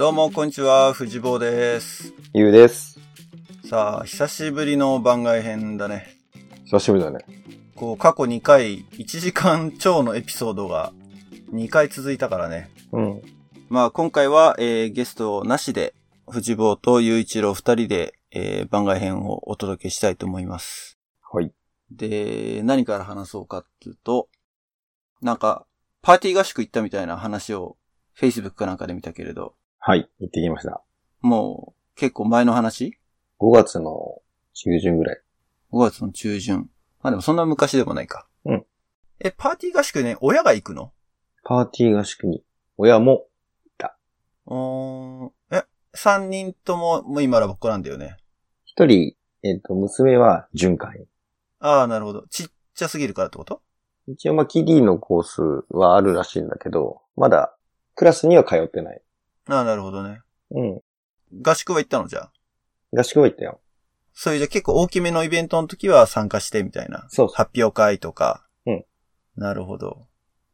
どうも、こんにちは。藤坊です。ゆうです。さあ、久しぶりの番外編だね。久しぶりだね。こう、過去2回、1時間超のエピソードが2回続いたからね。うん。まあ、今回は、えーゲストなしで、藤坊と雄一郎2人で、えー番外編をお届けしたいと思います。はい。で、何から話そうかっていうと、なんか、パーティー合宿行ったみたいな話を、Facebook かなんかで見たけれど、はい。行ってきました。もう、結構前の話？5月の中旬ぐらい。5月の中旬。まあでもそんな昔でもないか。うん。え、パーティー合宿ね、親が行くの？パーティー合宿に、親も、うーん。え、3人とも、もう今ラボっ子なんだよね。一人、えっ、と、娘は巡回員。ああ、なるほど。ちっちゃすぎるからってこと？一応、まあ、キリのコースはあるらしいんだけど、まだ、クラスには通ってない。ああ、なるほどね。うん。合宿は行ったのじゃあ？合宿は行ったよ。そういうじゃあ結構大きめのイベントの時は参加してみたいな。そうそ発表会とか。うん。なるほど。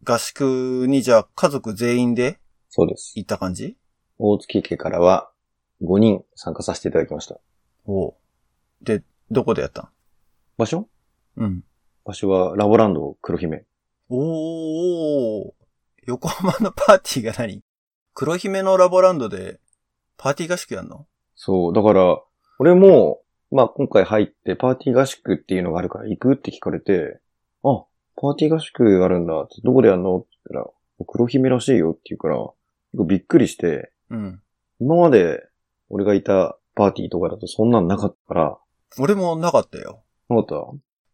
合宿にじゃあ家族全員でそうです。行った感じ？大月家からは、5人参加させていただきました。おうで、どこでやったん？場所？うん。場所は、ラボランド黒姫。おー、横浜のパーティーが何？黒姫のラボランドでパーティー合宿やんの？そう、だから、俺も、まあ今回入ってパーティー合宿っていうのがあるから行くって聞かれて、あ、パーティー合宿あるんだって、どこでやんの？って言ったら、黒姫らしいよって言うから、びっくりして、うん。今まで俺がいたパーティーとかだとそんなんなかったから、俺もなかったよ。なかった？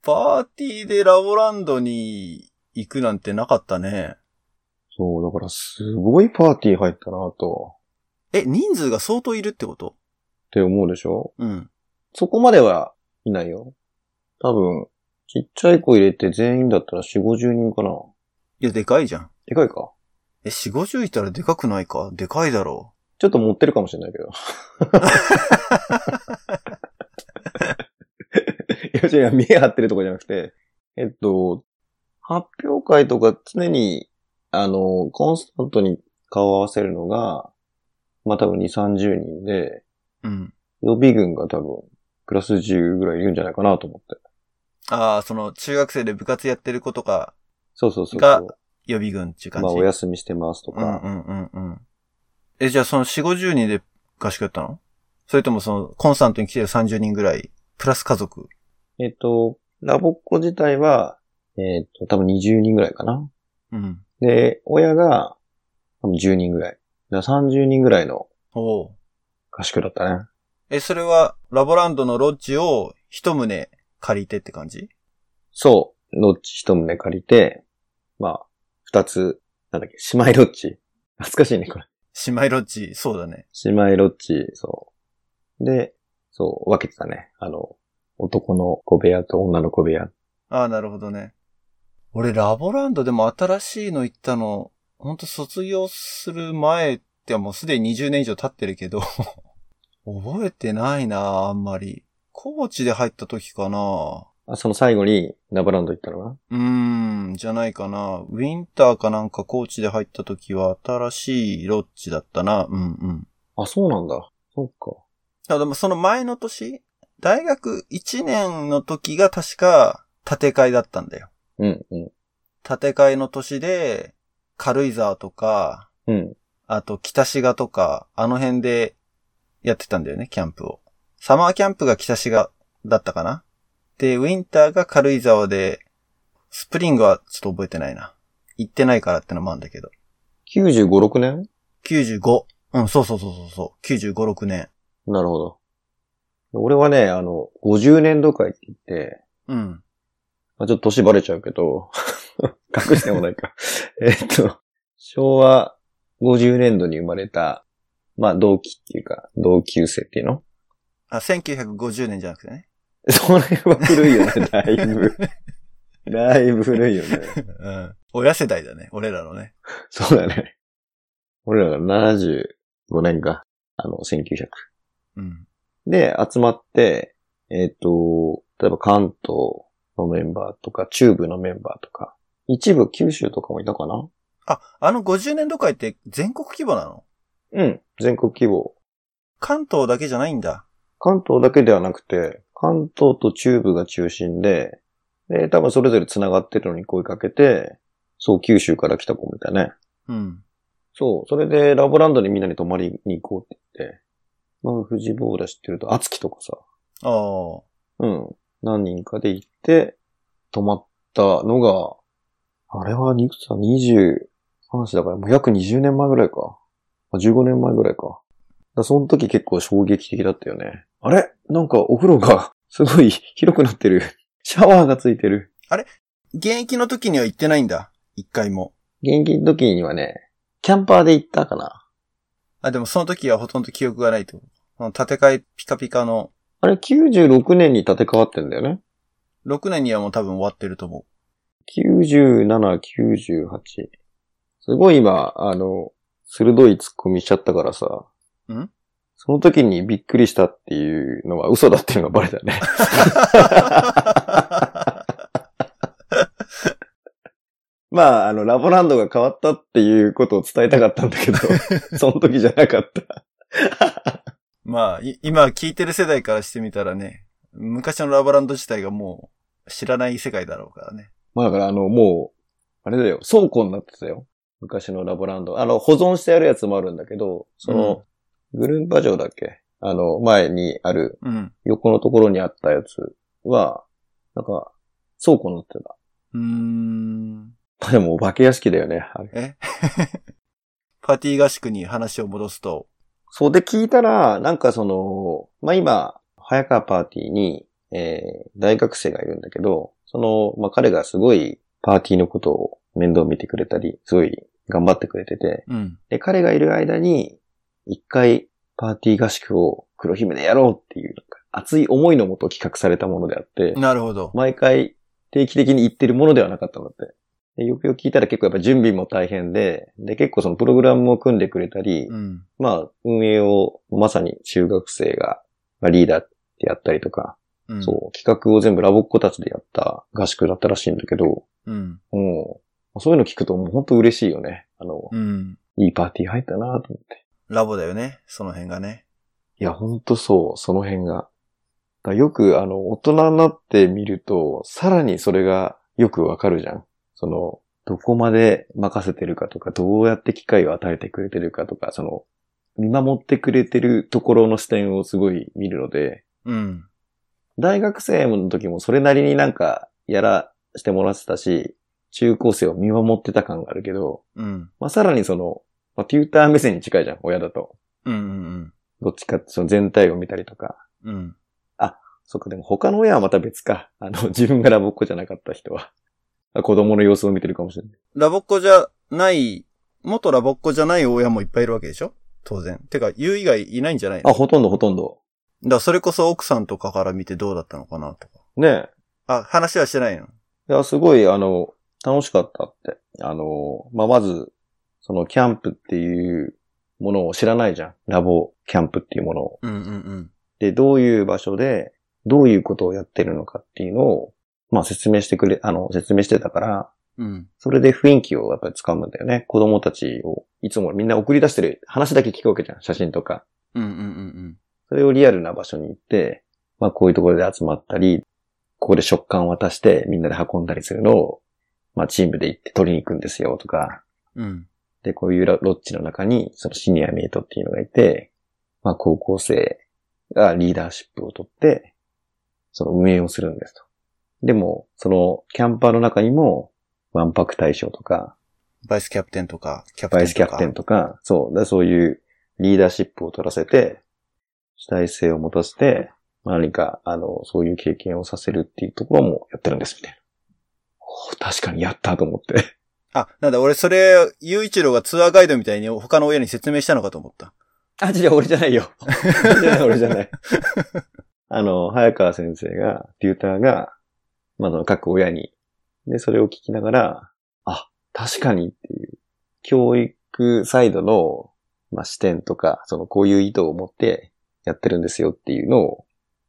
パーティーでラボランドに行くなんてなかったね。そう、だからすごいパーティー入ったなと、え、人数が相当いるってこと？って思うでしょ？うん。そこまではいないよ。多分、ちっちゃい子入れて全員だったら4、50人かな。いや、でかいじゃん。でかいか？え、4、50いたらでかくないか？でかいだろちょっと持ってるかもしれないけど。いや、違う、見え張ってるとかじゃなくて、えっと、発表会とか常に、あの、コンスタントに顔を合わせるのが、まあ多分2、30人で、う。うん。予備軍が多分、プラス10ぐらいいるんじゃないかなと思って。ああ、その、中学生で部活やってる子とか、そうそうそうが。予備軍っていう感じ？まあお休みしてますとうんうか。んうんうん。え、じゃあその4、50人で合宿やったの？それともその、コンスタントに来てる30人ぐらい、プラス家族？えっと、ラボっ子自体は、えっと、多分20人ぐらいかな。うん。で、親が、多分10人ぐらい。だから30人ぐらいのおう合宿だったね。え、それは、ラボランドのロッジを一棟借りてって感じ？そう。ロッジ一棟借りて、まあ、二つ、なんだっけ、姉妹ロッジ。懐かしいね、これ。姉妹ロッジ、そうだね。姉妹ロッジ、そう。で、そう、分けてたね。あの、男の小部屋と女の小部屋。ああ、なるほどね。俺、ラボランドでも新しいの行ったの、ほんと卒業する前ってもうすでに20年以上経ってるけど、覚えてないなあんまり。コーチで入った時かなあ、その最後にラボランド行ったのはうーん、じゃないかな。ウィンターかなんかコーチで入った時は新しいロッジだったな。うんうん。あ、そうなんだ。そっか。あでもその前の年、大学1年の時が確か建て替えだったんだよ。うん、うん。建て替えの年で、軽井沢とか、うん。あと北志賀とか、あの辺でやってたんだよね、キャンプを。サマーキャンプが北志賀だったかな？で、ウィンターが軽井沢で、スプリングはちょっと覚えてないな。行ってないからってのもあるんだけど。95、6年？95。うん、そうそうそうそうそう。95、6年。なるほど。俺はね、あの、50年度会って言って、うん。まあ、ちょっと年バレちゃうけど、隠してもないか。えっと、昭和50年度に生まれた、まあ同期っていうか、同級生っていうの？あ、1950年じゃなくてね。それは古いよね、だいぶ。だいぶ古いよね。うん。親世代だね、俺らのね。そうだね。俺らが75年か。あの、1900。うん。で、集まって、えっ、と、例えば関東のメンバーとか、中部のメンバーとか、一部九州とかもいたかな？あ、あの50年度会って全国規模なの？うん。全国規模。関東だけじゃないんだ。関東だけではなくて、関東と中部が中心で、で、多分それぞれ繋がってるのに声かけて、そう、九州から来た子みたいね。うん。そう、それでラボランドにみんなに泊まりに行こうって言って、まあ、富士ボーダ知ってると、厚木とかさ、ああ。うん、何人かで行って、泊まったのが、あれは、いくつだ ?20、話だから、もう約20年前ぐらいか。あ15年前ぐらいか。だその時結構衝撃的だったよね。あれ？なんかお風呂が すごい広くなってる。シャワーがついてる。現役の時には行ってないんだ。一回も。現役の時にはね、キャンパーで行ったかな。あ、でもその時はほとんど記憶がないと。建て替えピカピカのあれ96年に建て替わってんだよね？6年にはもう多分終わってると思97、98。すごい今、あの、鋭い突っ込みしちゃったからさ。ん？その時にびっくりしたっていうのは嘘だっていうのがバレたね。まあ、あの、ラボランドが変わったっていうことを伝えたかったんだけど、その時じゃなかった。う。まあ、い今聞いてる世代からしてみたらね、昔のラバランド自体がもう知らない世界だろうからね。まあだからあの、もう、あれだよ、倉庫になってたよ。昔のラボランド。あの、保存してあるやつもあるんだけど、その、グルンパ城だっけ？あの、前にある、うん。横のところにあったやつは、なんか、倉庫になってた。うーん。まあでも、お化け屋敷だよね。あれえ？パーティー合宿に話を戻すと、そうで聞いたら、なんかその、まあ今、早川パーティーに、えー、大学生がいるんだけど、その、まあ彼がすごいパーティーのことを面倒見てくれたり、すごい頑張ってくれてて、うん。で、彼がいる間に、一回パーティー合宿を黒姫でやろうっていう、熱い思いのもと企画されたものであって、なるほど。毎回定期的に行ってるものではなかったんだって。でよくよく聞いたら結構やっぱ準備も大変で、で、結構そのプログラムも組んでくれたり、うん。まあ、運営をまさに中学生が、まあ、リーダーってやったりとか、うん。そう、企画を全部ラボっ子たちでやった合宿だったらしいんだけど、うん。もう、そういうの聞くともう本当嬉しいよね。あの、うん。いいパーティー入ったなと思って。ラボだよね。その辺がね。いや、ほんとそう、その辺が。よく、あの、大人になってみると、さらにそれがよくわかるじゃん。その、どこまで任せてるかとか、どうやって機会を与えてくれてるかとか、その、見守ってくれてるところの視点をすごい見るので、うん。大学生の時もそれなりになんかやらしてもらってたし、中高生を見守ってた感があるけど、うん。まあ、さらにその、まあ、テューター目線に近いじゃん、親だと。うん。うん。どっちかってその全体を見たりとか。うん。そっか、でも他の親はまた別か。あの、自分がラボっ子じゃなかった人は。あ子供の様子を見てるかもしれない。ラボっ子じゃない、元ラボっ子じゃない親もいっぱいいるわけでしょ？当然。てか、言う以外いないんじゃないの？あ、ほとんどほとんど。だからそれこそ奥さんとかから見てどうだったのかなとか。ねえ。あ、話はしてないの？いや、すごい、あの、楽しかったって。あの、まあ、まず、そのキャンプっていうものを知らないじゃん。ラボキャンプっていうものを。うんうんうん。で、どういう場所で、どういうことをやってるのかっていうのを、まあ、説明してくれ、あの、説明してたから、うん。それで雰囲気をやっぱり掴むんだよね。子供たちを、いつもみんな送り出してる話だけ聞くわけじゃん。写真とか。うんうんうんそれをリアルな場所に行って、まあこういうところで集まったり、ここで食感を渡してみんなで運んだりするのを、まあチームで行って取りに行くんですよとか、うん。うん。で、こういうロロッジの中にそのシニアメイトっていうのがいて、まあ高校生がリーダーシップを取って、その運営をするんですと。でも、そのキャンパーの中にも、ワンパク大将とか、バイスキャプテンとか、キャプテンとか。バイスキャプテンとか、そう、だそういうリーダーシップを取らせて、主体性を持たせて、何か、あの、そういう経験をさせるっていうところもやってるんです、みたいな。確かにやったと思って。あ、なんだ、俺それ、ゆういちろうがツアーガイドみたいに他の親に説明したのかと思った。あ、違う、俺じゃないよ。俺じゃない、俺じゃない。あの、早川先生が、テューターが、まあ、各親に、で、それを聞きながら、あ、確かにっていう、教育サイドの、まあ、視点とか、その、こういう意図を持ってやってるんですよっていうのを、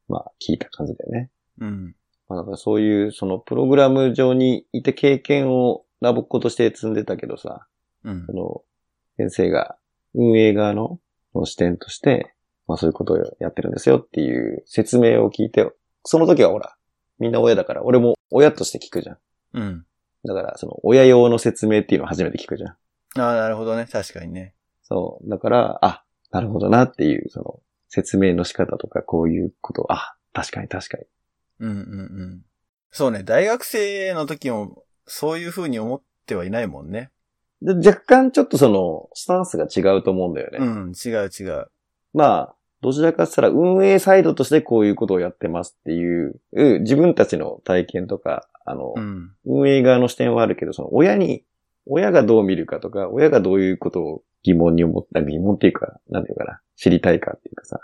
まあ、聞いた感じだよね。うん。まあ、だからそういう、その、プログラム上にいて経験をラボっ子として積んでたけどさ、うんそ。の、先生が運営側の視点として、まあそういうことをやってるんですよっていう説明を聞いて、その時はほら、みんな親だから、俺も親として聞くじゃん。うん。だから、その親用の説明っていうのを初めて聞くじゃん。ああ、なるほどね。確かにね。そう。だから、あ、なるほどなっていう、その、説明の仕方とか、こういうこと、あ、確かに確かに。うんうんうん。そうね。大学生の時も、そういう風に思ってはいないもんね。で若干ちょっとその、スタンスが違うと思うんだよね。うん、違う違う。まあ、どちらかって言ったら運営サイドとしてこういうことをやってますっていう、う自分たちの体験とか、あの、うん。運営側の視点はあるけど、その親に、親がどう見るかとか、親がどういうことを疑問に思った、疑問っていうか、なんていうかな、知りたいかっていうかさ、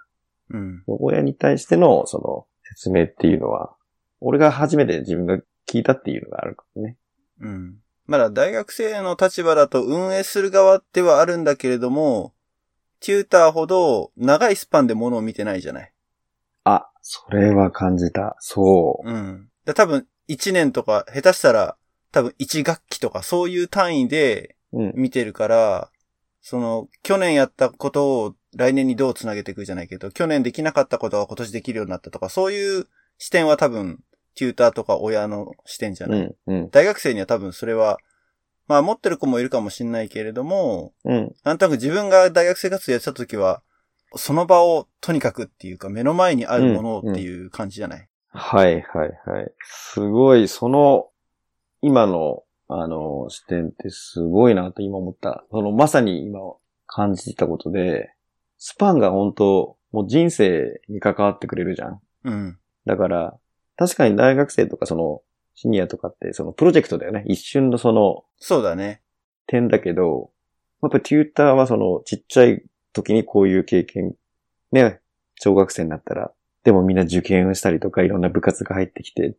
うん。親に対してのその説明っていうのは、俺が初めて自分が聞いたっていうのがあるからね。うん。まだ大学生の立場だと運営する側ではあるんだけれども、テューターほど長いスパンでものを見てないじゃない。あ、それは感じた。そうん。だ多分1年とか、下手したら多分1学期とかそういう単位でう。うん。見てるから、その、去年やったことを来年にどうつなげていくじゃないけど、去年できなかったことが今年できるようになったとか、そういう視点は多分、テューターとか親の視点じゃない。うん。うん。大学生には多分それは、まあ持ってる子もいるかもしれないけれども、うん。なんとなく自分が大学生活やってた時は、その場をとにかくっていうか目の前にあるものっていう感じじゃない、はいはいはい。すごい、その、今の、あの、視点ってすごいなと今思った。その、まさに今感じてたことで、スパンが本当もう人生に関わってくれるじゃん。うん。だから、確かに大学生とかその、シニアとかって、そのプロジェクトだよね。一瞬のそのそうだね。点だけど、やっぱテューターはその、ちっちゃい時にこういう経験、ね、小学生になったら、でもみんな受験をしたりとか、いろんな部活が入ってきて、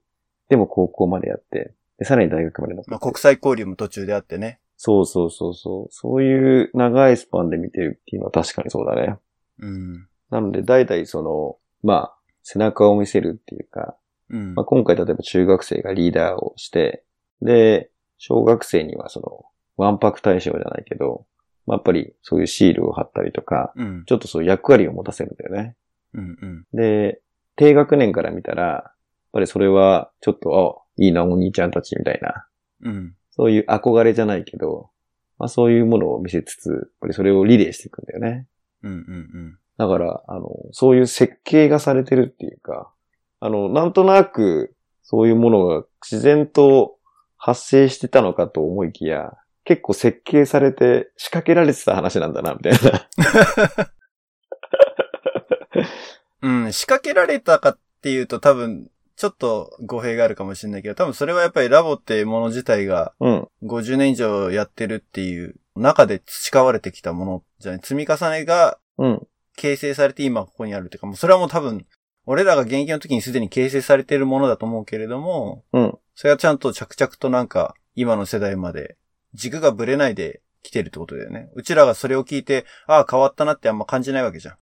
でも高校までやって、でさらに大学まで残ってまあ国際交流も途中であってね。そうそうそうそう。そういう長いスパンで見てるっていうのは確かにそうだね。うん。なので、代々その、まあ、背中を見せるっていうか、うんまあ、。今回例えば中学生がリーダーをして、で、小学生にはその、ワンパク対象じゃないけど、まあ、やっぱりそういうシールを貼ったりとか、うん。ちょっとそういう役割を持たせるんだよね。うん。うん。で、低学年から見たら、やっぱりそれは、ちょっと、あ、いいな、お兄ちゃんたちみたいな、うん。そういう憧れじゃないけど、まあそういうものを見せつつ、やっぱりそれをリレーしていくんだよね。うん。うん。だから、あの、そういう設計がされてるっていうか、あの、なんとなく、そういうものが自然と発生してたのかと思いきや、結構設計されて仕掛けられてた話なんだな、みたいな。うん。仕掛けられたかっていうと多分、ちょっと語弊があるかもしれないけど、多分それはやっぱりラボっていうもの自体がうん。50年以上やってるっていう中で培われてきたものじゃない？積み重ねがうん。形成されて今ここにあるっていうか、もうそれはもう多分、俺らが現役の時にすでに形成されているものだと思うけれども、うん。それはちゃんと着々となんか、今の世代まで、軸がぶれないで来てるってことだよね。うちらがそれを聞いて、ああ、変わったなってあんま感じないわけじゃん。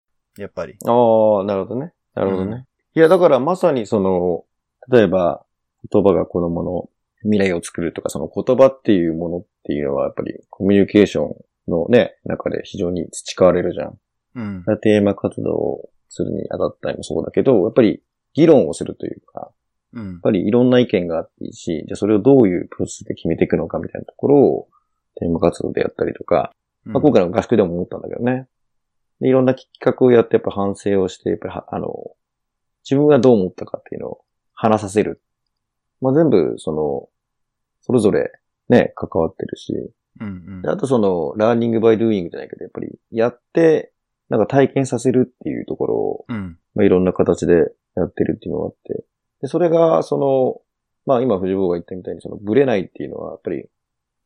やっぱり。ああ、なるほどね。なるほどね。いや、だからまさにその、例えば、言葉が子供の未来を作るとか、その言葉っていうものっていうのは、やっぱりコミュニケーションのね、中で非常に培われるじゃん。うん。テーマ活動をするにあたったりもそうだけど、やっぱり議論をするというか、うんやっ。ぱりいろんな意見があっていいし、じゃあそれをどういうプロセスで決めていくのかみたいなところをテーマ活動でやったりとか、まあ、今回の合宿でも思ったんだけどね。でいろんな企画をやってやっぱ反省をして、やっぱりはあの、自分がどう思ったかっていうのを話させる。まあ、全部、その、それぞれね、関わってるし、うんうんであとその、ラーニングバイドゥーイングじゃないけど、やっぱりやって、なんか体験させるっていうところを、うん。まあ、いろんな形でやってるっていうのがあって。で、それが、その、まあ今藤坊が言ったみたいに、そのブレないっていうのは、やっぱり、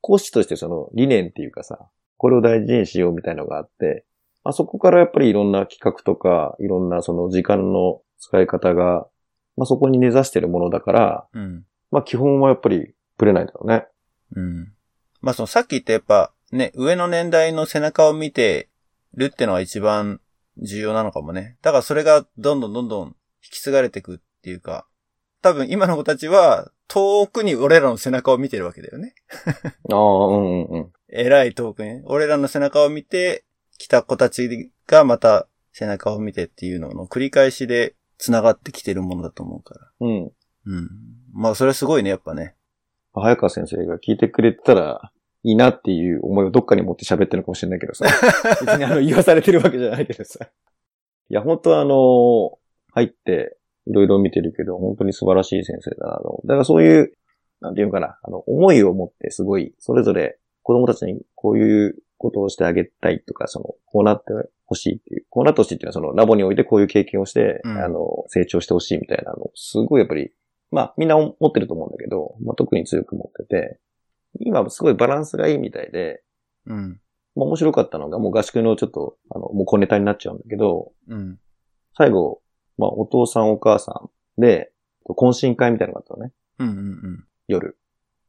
講師としてその理念っていうかさ、これを大事にしようみたいなのがあって、まあそこからやっぱりいろんな企画とか、いろんなその時間の使い方が、まあそこに根ざしてるものだから、うん。まあ基本はやっぱりブレないだろうね。うん。まあそのさっき言ったやっぱね、上の年代の背中を見てるってのは一番重要なのかもね。だからそれがどんどんどんどん引き継がれていくっていうか、多分今の子たちは遠くに俺らの背中を見てるわけだよね。ああ、うんうんうん。偉い遠くに。俺らの背中を見て、来た子たちがまた背中を見てっていうのの繰り返しで繋がってきてるものだと思うから。うん。うん。まあ、それはすごいね、やっぱね。早川先生が聞いてくれたらいいなっていう思いをどっかに持って喋ってるのかもしれないけどさ。別にあの言わされてるわけじゃないけどさ。いや、本当はあの、入っていろいろ見てるけど、本当に素晴らしい先生だなと。だからそういう、なんていうのかな、あの、思いを持ってすごい、それぞれ子供たちにこういうことをしてあげたいとか、その、こうなってほしいっていう、こうなってほしいっていうのはそのラボにおいてこういう経験をして、うんあの、成長してほしいみたいなの、すごいやっぱり、まあみんな持ってると思うんだけど、まあ特に強く持ってて、今すごいバランスがいいみたいで、うん。まあ面白かったのが、もう合宿のちょっと、あの、もう小ネタになっちゃうんだけど、うん。最後、まあお父さんお母さんで、懇親会みたいなのがあったのね、うんうん夜。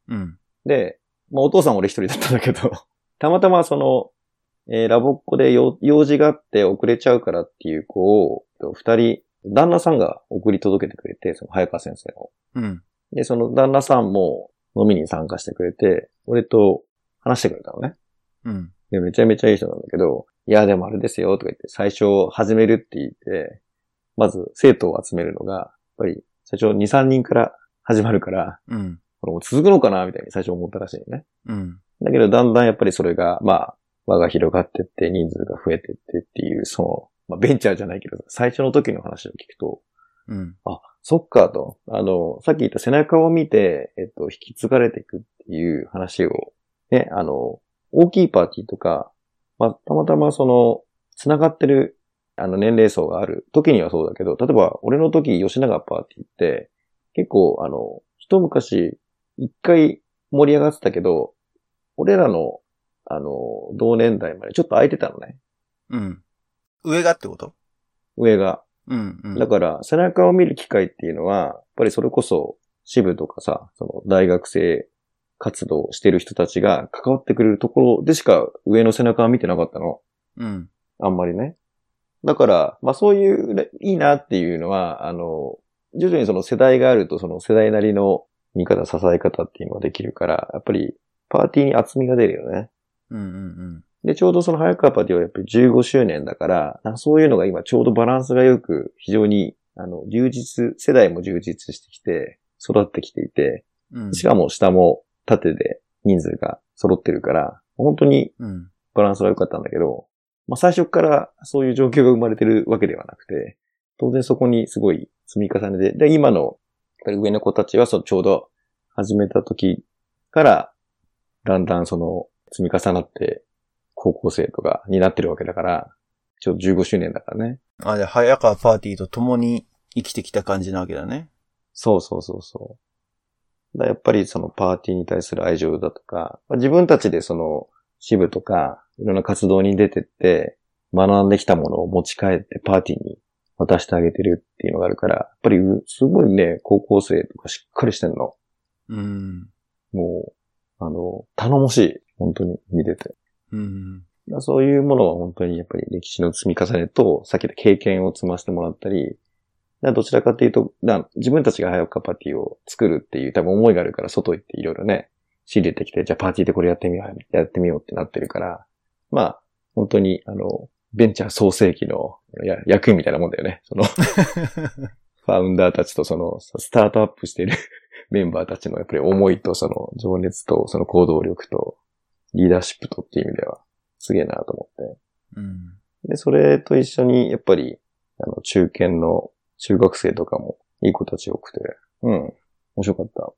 うん。うん。で、まあお父さん俺一人だったんだけど、たまたまその、えーラボっ子で用用事があって遅れちゃうからっていう子を、えっと二人、旦那さんが送り届けてくれて、その早川先生の。うん。で、その旦那さんも飲みに参加してくれて、俺と話してくれたのね。うん。で、めちゃめちゃいい人なんだけど、いや、でもあれですよ、とか言って、最初始めるって言って、まず生徒を集めるのが、やっぱり最初2、3人から始まるから、うん。これもう続くのかなみたいに最初思ったらしいよね。うん。だけど、だんだんやっぱりそれが、まあ、輪が広がってって、人数が増えてってっていう、その、まあ、ベンチャーじゃないけど、最初の時の話を聞くと、うん。あ、そっかと。あの、さっき言った背中を見て、えっと、引き継がれていくっていう話を、ね、あの、大きいパーティーとか、まあ、たまたまその、繋がってる、あの、年齢層がある時にはそうだけど、例えば、俺の時、吉永パーティーって、結構、あの、一昔、一回盛り上がってたけど、俺らの、あの、同年代までちょっと空いてたのね。うん。上がってこと？上が。うん。うん。だから、背中を見る機会っていうのは、やっぱりそれこそ、支部とかさ、その大学生活動をしてる人たちが関わってくれるところでしか上の背中は見てなかったの。うん。あんまりね。だから、まあそういうね、いいなっていうのは、あの、徐々にその世代があると、その世代なりの見方、支え方っていうのができるから、やっぱりパーティーに厚みが出るよね。うん。うん。で、ちょうどその早川パーティーはやっぱり15周年だから、かそういうのが今ちょうどバランスが良く、非常に、あの、充実、世代も充実してきて、育ってきていて、うん。しかも下も縦で人数が揃ってるから、本当にうん。バランスが良かったんだけど、まあ最初からそういう状況が生まれてるわけではなくて、当然そこにすごい積み重ねで、で、今の上の子たちはそのちょうど始めた時から、だんだんその積み重なって高校生とかになってるわけだから、ちょうど15周年だからね。あ、で、早川パーティーと共に生きてきた感じなわけだね。そうそうそうそう。だやっぱりそのパーティーに対する愛情だとか、まあ自分たちでその支部とかいろんな活動に出てって学んできたものを持ち帰ってパーティーに渡してあげてるっていうのがあるから、やっぱりうすごいね、高校生とかしっかりしてんの。うん。もう、あの、頼もしい。本当に見てて。うん。そういうものは本当にやっぱり歴史の積み重ねと、さっき言った経験を積ませてもらったり、どちらかというと、だ自分たちが早岡パーティーを作るっていう多分思いがあるから外行っていろいろね、仕入れてきて、じゃあパーティーでこれやってみよう、やってみようってなってるから、まあ、本当に、あの、ベンチャー創世期のや役員みたいなもんだよね。その、ファウンダーたちとその、スタートアップしてる メンバーたちのやっぱり思いとその情熱とその行動力とリーダーシップとっていう意味ではすげえなと思って。うん。で、それと一緒にやっぱり、あの、中堅の中学生とかもいい子たち多くて、うん、面白かった。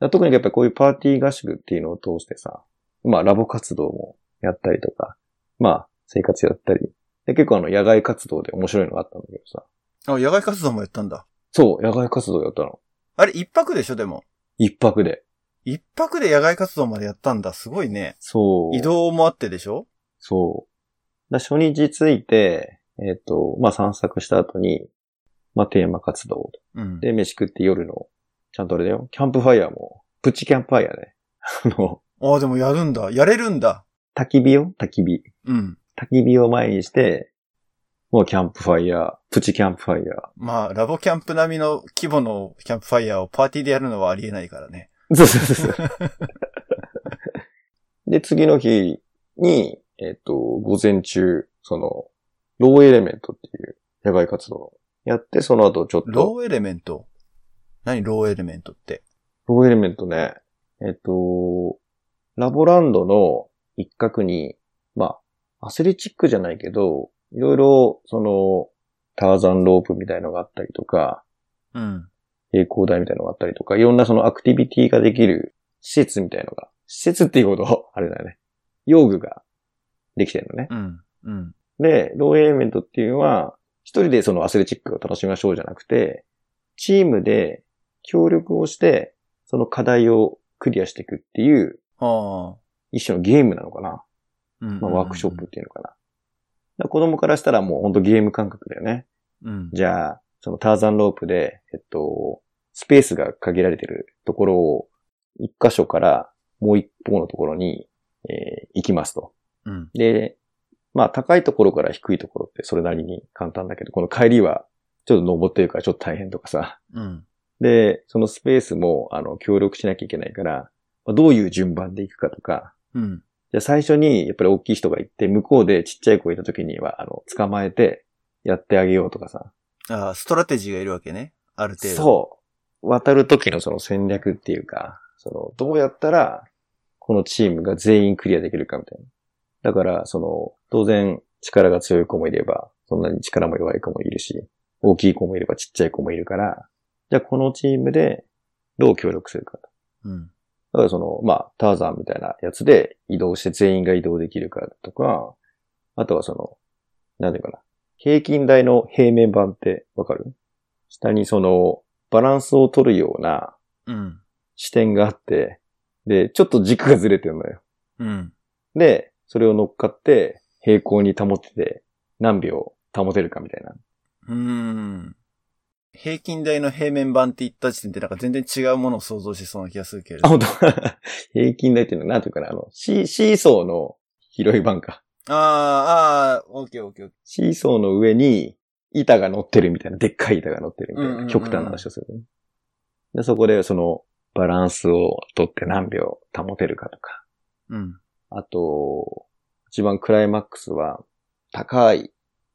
だ特にやっぱりこういうパーティー合宿っていうのを通してさ、まあラボ活動もやったりとか、まあ生活やったり、で結構あの野外活動で面白いのがあったんだけどさ、あ、野外活動もやったんだ。そう、野外活動やったの。あれ、一泊でしょ、でも。一泊で。一泊で野外活動までやったんだ。すごいね。そう。移動もあってでしょ？そう。だ初日着いて、えっ、と、まあ散策した後に、まあテーマ活動うん。で、飯食って夜の、ちゃんとあれだよ、キャンプファイヤーも、プチキャンプファイヤーね。あの、ああ、でもやるんだ。やれるんだ。焚き火よ焚き火。うん。焚き火を前にして、もうキャンプファイヤー、プチキャンプファイヤまあ、ラボキャンプ並みの規模のキャンプファイヤーをパーティーでやるのはありえないからね。ー。そうそうそうそう。で、次の日に、えっ、と、午前中、その、 low element っていう野外活動をやって、その後ちょっと、 low element？何？ low element って？ low element ね、えっと、ラボランドの一角に、まあ、アスレチックじゃないけど、いろいろ、その、ターザンロープみたいのがあったりとか、うん。平行台みたいなのがあったりとか、いろんなそのアクティビティができる施設みたいのが、施設っていうほど、あれだよね。用具ができてるのね。うん。うん。で、ローエレメントっていうのは、一人でそのアスレチックを楽しみましょうじゃなくて、チームで協力をして、その課題をクリアしていくっていう、ああ。一種のゲームなのかな。うん。まあ、ワークショップっていうのかな。だから子供からしたらもうほんとゲーム感覚だよね。うん。じゃあ、そのターザンロープで、えっと、スペースが限られてるところを、一箇所からもう一方のところに、えー行きますと。うん。で、まあ高いところから低いところってそれなりに簡単だけど、この帰りはちょっと登ってるからちょっと大変とかさ。うん。で、そのスペースも、あの、協力しなきゃいけないから、まあどういう順番で行くかとか、うん。じゃあ最初にやっぱり大きい人が行って、向こうでちっちゃい子がいた時には、あの、捕まえてやってあげようとかさ。ああ、ストラテジーがいるわけね。ある程度。そう。渡る時のその戦略っていうか、その、どうやったら、このチームが全員クリアできるかみたいな。だから、その、当然、力が強い子もいれば、そんなに力も弱い子もいるし、大きい子もいればちっちゃい子もいるから、じゃあこのチームでどう協力するかと。うん。だからその、まあ、ターザンみたいなやつで移動して全員が移動できるかとか、あとはその、なんていうかな。平均台の平面版ってわかる？下にその、バランスを取るようなうん。視点があって、で、ちょっと軸がずれてるのよ。うん。で、それを乗っかって平行に保ってて何秒保てるかみたいな。うーん。平均台の平面版って言った時点でなんか全然違うものを想像しそうな気がするけれあ、ど。本当？平均台っていうのは、なんていうかな、あの、シーシーソーの広い版か。ああ、ああ、オッケーオッケーオッケシーソーの上に板が乗ってるみたいな、でっかい板が乗ってるみたいな、うんうんうん極端な話をする、ね。で、そこでそのバランスを取って何秒保てるかとか。ー。うん。あと、一番クライマックスは高い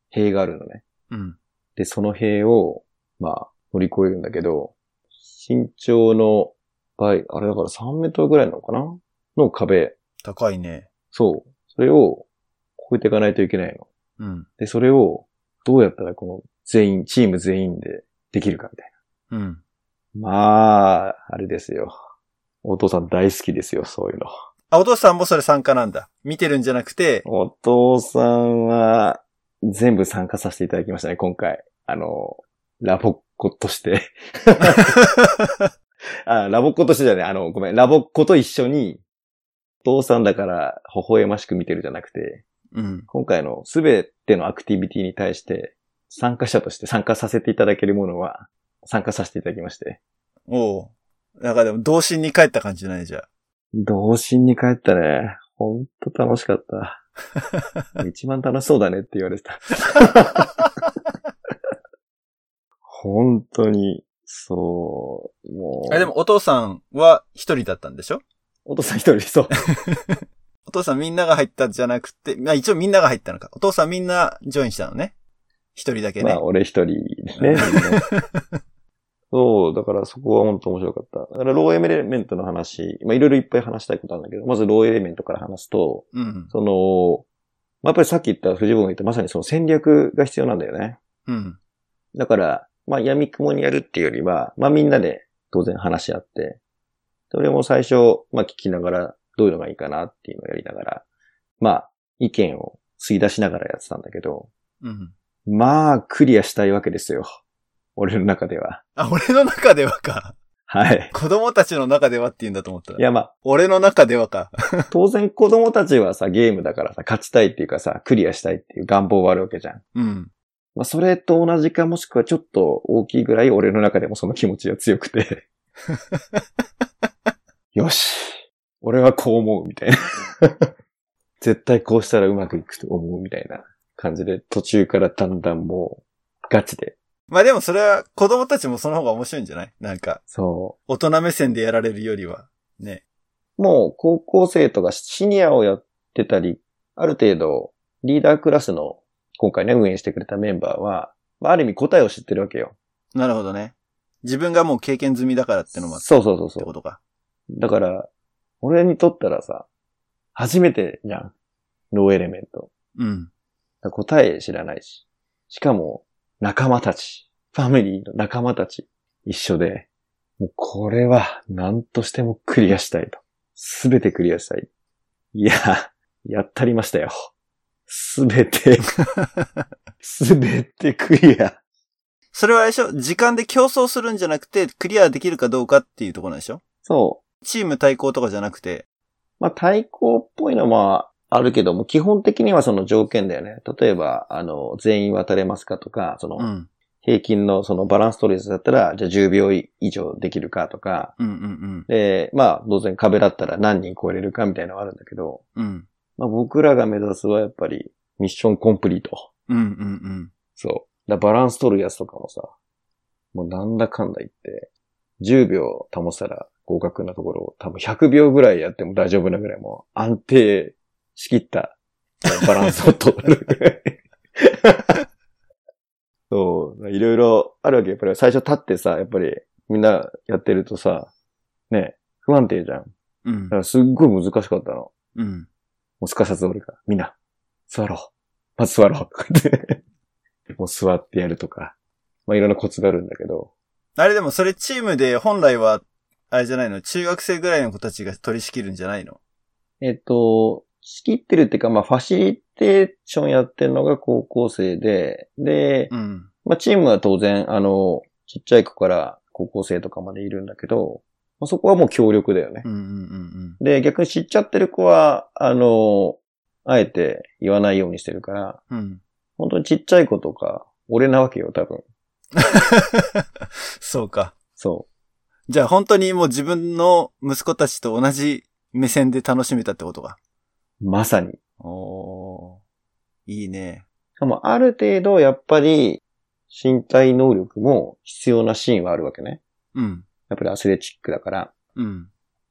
塀があるのね。うん。で、その塀を、まあ、乗り越えるんだけど、身長の倍、あれだから3メートルぐらいなのかな？の壁。高いね。そう。それを超えていかないといけないの。うん。で、それをどうやったらこの全員、チーム全員でできるかみたいうん。な。まあ、あれですよ。お父さん大好きですよ、そういうの。あ、お父さんもそれ参加なんだ。見てるんじゃなくて、お父さんは全部参加させていただきましたね、今回。あの、ラボっ子として。あ、ラボっ子としてじゃね、あの、ごめん、ラボっ子と一緒に、お父さんだから微笑ましく見てるじゃなくて、うん。今回のすべてのアクティビティに対して、参加者として参加させていただけるものは、参加させていただきまして。おう。なんかでも、童心に帰った感じじゃないじゃん。童心に帰ったね。ほんと楽しかった。一番楽しそうだねって言われてた。本当に、そう、もう。あ、でも、お父さんは一人だったんでしょ？お父さん一人そう。お父さんみんなが入ったんじゃなくて、まあ一応みんなが入ったのか。お父さんみんなジョインしたのね。一人だけね。まあ、俺一人ね。そう、だからそこは本当面白かった。だからローエレメントの話、まあいろいろいっぱい話したいことあるんだけど、まずローエレメントから話すと、うん。その、まあやっぱりさっき言った藤本が言ったまさにその戦略が必要なんだよね。うん。だから、まあ闇雲にやるっていうよりは、まあみんなで当然話し合って、それも最初、まあ聞きながらどういうのがいいかなっていうのをやりながら、まあ意見を吸い出しながらやってたんだけど、うん。まあクリアしたいわけですよ。俺の中では。あ、俺の中ではか。はい。子供たちの中ではって言うんだと思ったい。やま俺の中ではか。あ、当然子供たちはさ、ゲームだからさ、勝ちたいっていうかさ、クリアしたいっていう願望はあるわけじゃん。うん。まあそれと同じかもしくはちょっと大きいぐらい俺の中でもその気持ちが強くて。よし。俺はこう思うみたいな。絶対こうしたらうまくいくと思うみたいな感じで途中からだんだんもうガチで。まあでもそれは子供たちもその方が面白いんじゃない？なんか、そ大人目線でやられるよりは。ね。う。もう高校生とかシニアをやってたり、ある程度リーダークラスの今回ね、運営してくれたメンバーは、まあ、ある意味答えを知ってるわけよ。なるほどね。自分がもう経験済みだからってのもそうそうそうそう。ことか。だから、俺にとったらさ、初めてじゃん。 low element。うん。答え知らないし。しかも、仲間たち。ファミリーの仲間たち。一緒で。もうこれは何としてもクリアしたいと。すべてクリアしたい。いや、やったりましたよ。すべて、すべてクリア。それはあれでしょ？時間で競争するんじゃなくて、クリアできるかどうかっていうところなんでしょ？そう。チーム対抗とかじゃなくて？まあ、対抗っぽいのはあるけども、基本的にはその条件だよね。例えば、あの、全員渡れますかとか、その、うん。平均のそのバランス取りだったら、じゃあ10秒以上できるかとか、うんうんで、まあ、当然壁だったら何人超えれるかみたいなのはあるんだけど、うん。うん。まあ、僕らが目指すはやっぱり、ミッションコンプリート。うんうんうん。そう。だバランス取るやつとかもさ、もうなんだかんだ言って、10秒保ったら合格なところを多分100秒ぐらいやっても大丈夫なぐらいもう安定しきったバランスを取るぐらい。そう。いろいろあるわけ。やっぱり最初立ってさ、やっぱりみんなやってるとさ、ね、不安定じゃん。うんだか。らすっごい難しかったの。うん。もうすかさず俺が、みんな、座ろう。まず座ろう。とって。もう座ってやるとか。まあいろんなコツがあるんだけど。あれでもそれチームで本来は、あれじゃないの？中学生ぐらいの子たちが取り仕切るんじゃないの？えっと、仕切ってるっていうか、まあファシリテーションやってるのが高校生で、で、うん。まあチームは当然、あの、ちっちゃい子から高校生とかまでいるんだけど、まあ、そこはもう協力だよね。うんうんうんで、逆に知っちゃってる子は、あの、あえて言わないようにしてるから、うん。うん。本当にちっちゃい子とか、俺なわけよ、多分。そうか。そう。じゃあ本当にもう自分の息子たちと同じ目線で楽しめたってことか。まさに。おー。いいね。しかも、ある程度、やっぱり、身体能力も必要なシーンはあるわけね。うん。やっぱりアスレチックだから。うん。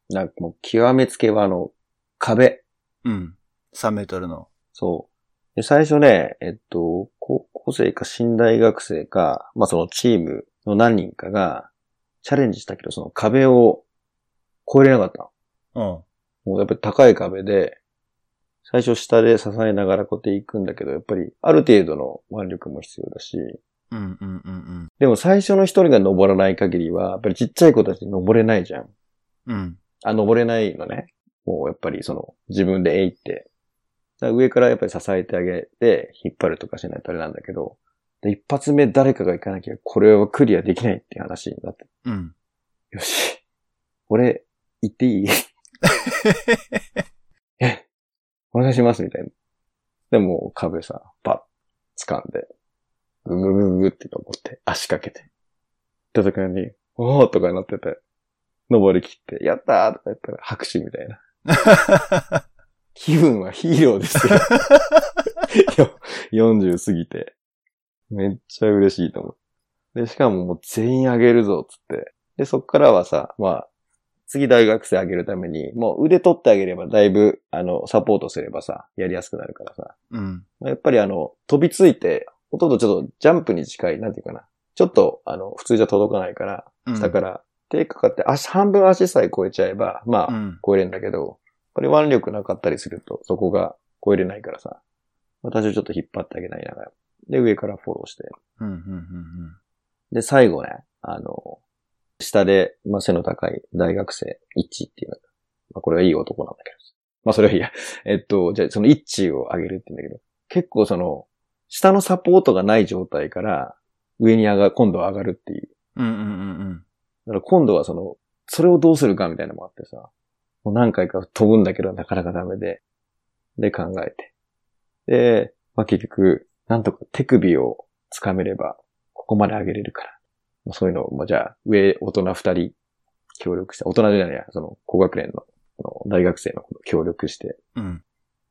なんかもう、極めつけはあの、壁。うん。3メートルの。そう。で、最初ね、えっと、高校生か新大学生か、まあそのチームの何人かが、チャレンジしたけど、その壁を越えれなかったの。うん。もうやっぱり高い壁で、最初下で支えながらこうやって行くんだけど、やっぱりある程度の腕力も必要だし、うんうんうんうん。でも最初の一人が登らない限りは、やっぱりちっちゃい子たち登れないじゃん。うん。あ、登れないのね。もうやっぱりその、自分でえいって。だから上からやっぱり支えてあげて、引っ張るとかしないとあれなんだけど、で一発目誰かが行かなきゃ、これはクリアできないって話になって。うん。よし。俺、行っていい？え、お願いします、みたいな。でも、壁さ、パッ、掴んで、ぐぐぐぐぐって登って、足かけて。行った時に、おーとかなってて、登り切って、やったーとか言ったら拍手みたいな。気分はヒーローですよ。よ40過ぎて。めっちゃ嬉しいと思う。で、しかももう全員あげるぞ、つって。で、そっからはさ、まあ、次大学生あげるために、もう腕取ってあげればだいぶ、あの、サポートすればさ、やりやすくなるからさ。うん。やっぱりあの、飛びついて、ほとんどちょっとジャンプに近い、なんていうかな。ちょっと、あの、普通じゃ届かないから、うん下から手かかって、足、半分足さえ超えちゃえば、まあ、うん。超えれんだけど、やっぱり腕力なかったりすると、そこが超えれないからさ。私をちょっと引っ張ってあげないながら。で、上からフォローして。うん。うん。うん。で、最後ね、あの、下で、まあ、背の高い大学生、イッチっていうまあ、これはいい男なんだけど。まあ、それはいいや。えっと、じゃあ、そのイッチを上げるって言うんだけど、結構その、下のサポートがない状態から、上に上が、今度は上がるっていう。うん。うん。うん。だから今度はその、それをどうするかみたいなのもあってさ、もう何回か飛ぶんだけどなかなかダメで、で考えて。で、まあ、結局、なんとか手首を掴めれば、ここまで上げれるから。まあそういうのを、まあ、じゃあ、上大人二人協力して、大人じゃないや、その、高学年の、その大学生の協力して、うん。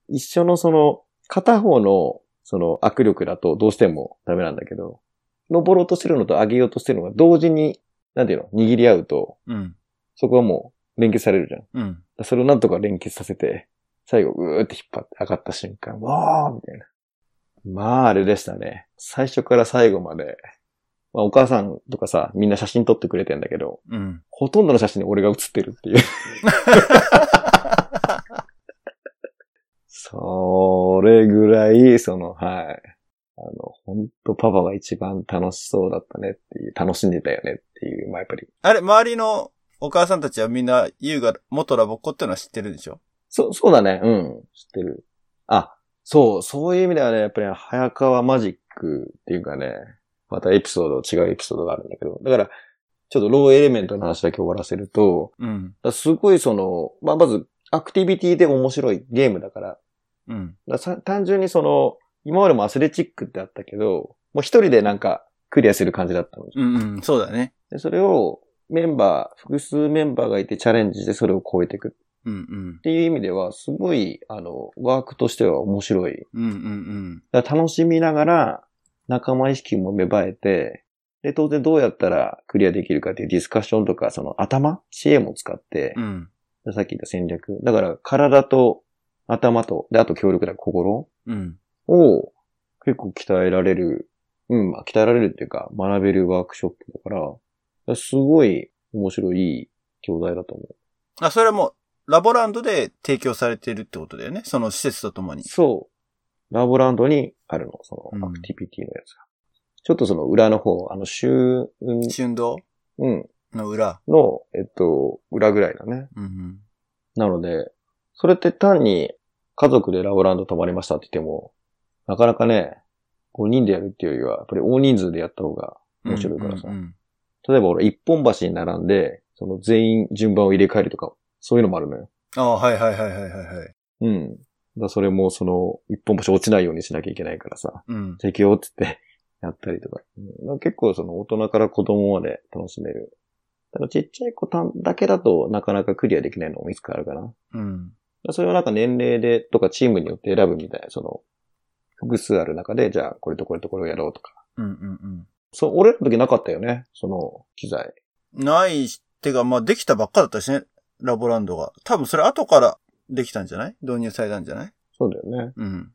一緒のその、片方の、その握力だとどうしてもダメなんだけど、登ろうとしてるのと上げようとしてるのが同時に、なんていうの、握り合うと、うん。そこはもう連結されるじゃん。うん。らそれをなんとか連結させて、最後、うーって引っ張って上がった瞬間、わーみたいな。まあ、あれでしたね。最初から最後まで。まあ、お母さんとかさ、みんな写真撮ってくれてんだけど、うん。ほとんどの写真に俺が写ってるっていう。それぐらい、その、はい。あの、本当パパが一番楽しそうだったねっていう、楽しんでたよねっていう、まあやっぱり。あれ、周りのお母さんたちはみんな、ユウが元ラボっ子ってのは知ってるでしょ？そう、そうだね。うん。知ってる。あ、そう、そういう意味ではね、やっぱり、早川マジックっていうかね、またエピソード、違うエピソードがあるんだけど、だから、ちょっとローエレメントの話だけ終わらせると、うん。すごいその、まあ、まず、アクティビティで面白いゲームだから、うん。だからさ単純にその、今までもアスレチックってあったけど、もう一人でなんかクリアする感じだったの。うんうん。そうだね。でそれをメンバー、複数メンバーがいてチャレンジしてそれを超えていくっうんうん。ていう意味では、すごい、あの、ワークとしては面白い。うんうんうん。楽しみながら、仲間意識も芽生えて、で、当然どうやったらクリアできるかっていうディスカッションとか、その頭知恵も使って、うん。さっき言った戦略。だから、体と頭と、で、あと協力だ、心うん。を結構鍛えられる、うん、まあ、鍛えられるっていうか、学べるワークショップだから、すごい面白い教材だと思う。あ、それはもう、ラボランドで提供されてるってことだよね？その施設とともに。そう。ラボランドにあるの、そうんのアクティビティのやつが。ちょっとその裏の方、あの、週、うん、春道？うん、の裏。の、えっと、裏ぐらいだね。うんうん。なので、それって単に家族でラボランド泊まりましたって言っても、なかなかね、5人でやるっていうよりは、やっぱり大人数でやった方が面白いからさ。うんうん例えば俺一本橋に並んで、その全員順番を入れ替えるとか、そういうのもあるのよ。ああ、はいはいはいはいはいはい。うん。だそれもその一本橋落ちないようにしなきゃいけないからさ、うん。じゃあ行くよって言ってやったりとか。うん、結構その大人から子供まで楽しめる。ただちっちゃい子たんだけだとなかなかクリアできないのもいつかあるかな。うん。らそれをなんか年齢でとかチームによって選ぶみたいな、その複数ある中で、じゃあこれとこれとこれをやろうとか。うんうんそう、俺らの時なかったよね、その機材。うん。ないし、てか、まあ、できたばっかだったしね。ラボランドが。多分それ後からできたんじゃない？導入されたんじゃない？そうだよね。うん。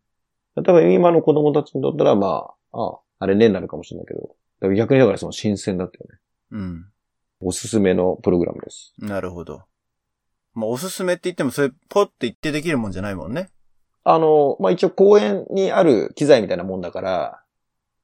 多分今の子供たちにとったら、まあ、ああれねになるかもしれないけど、逆にだからその新鮮だったよね。うん。おすすめのプログラムです。なるほど。まあ、おすすめって言っても、それ、ポッて言ってできるもんじゃないもんね。あの、まあ一応公園にある機材みたいなもんだから、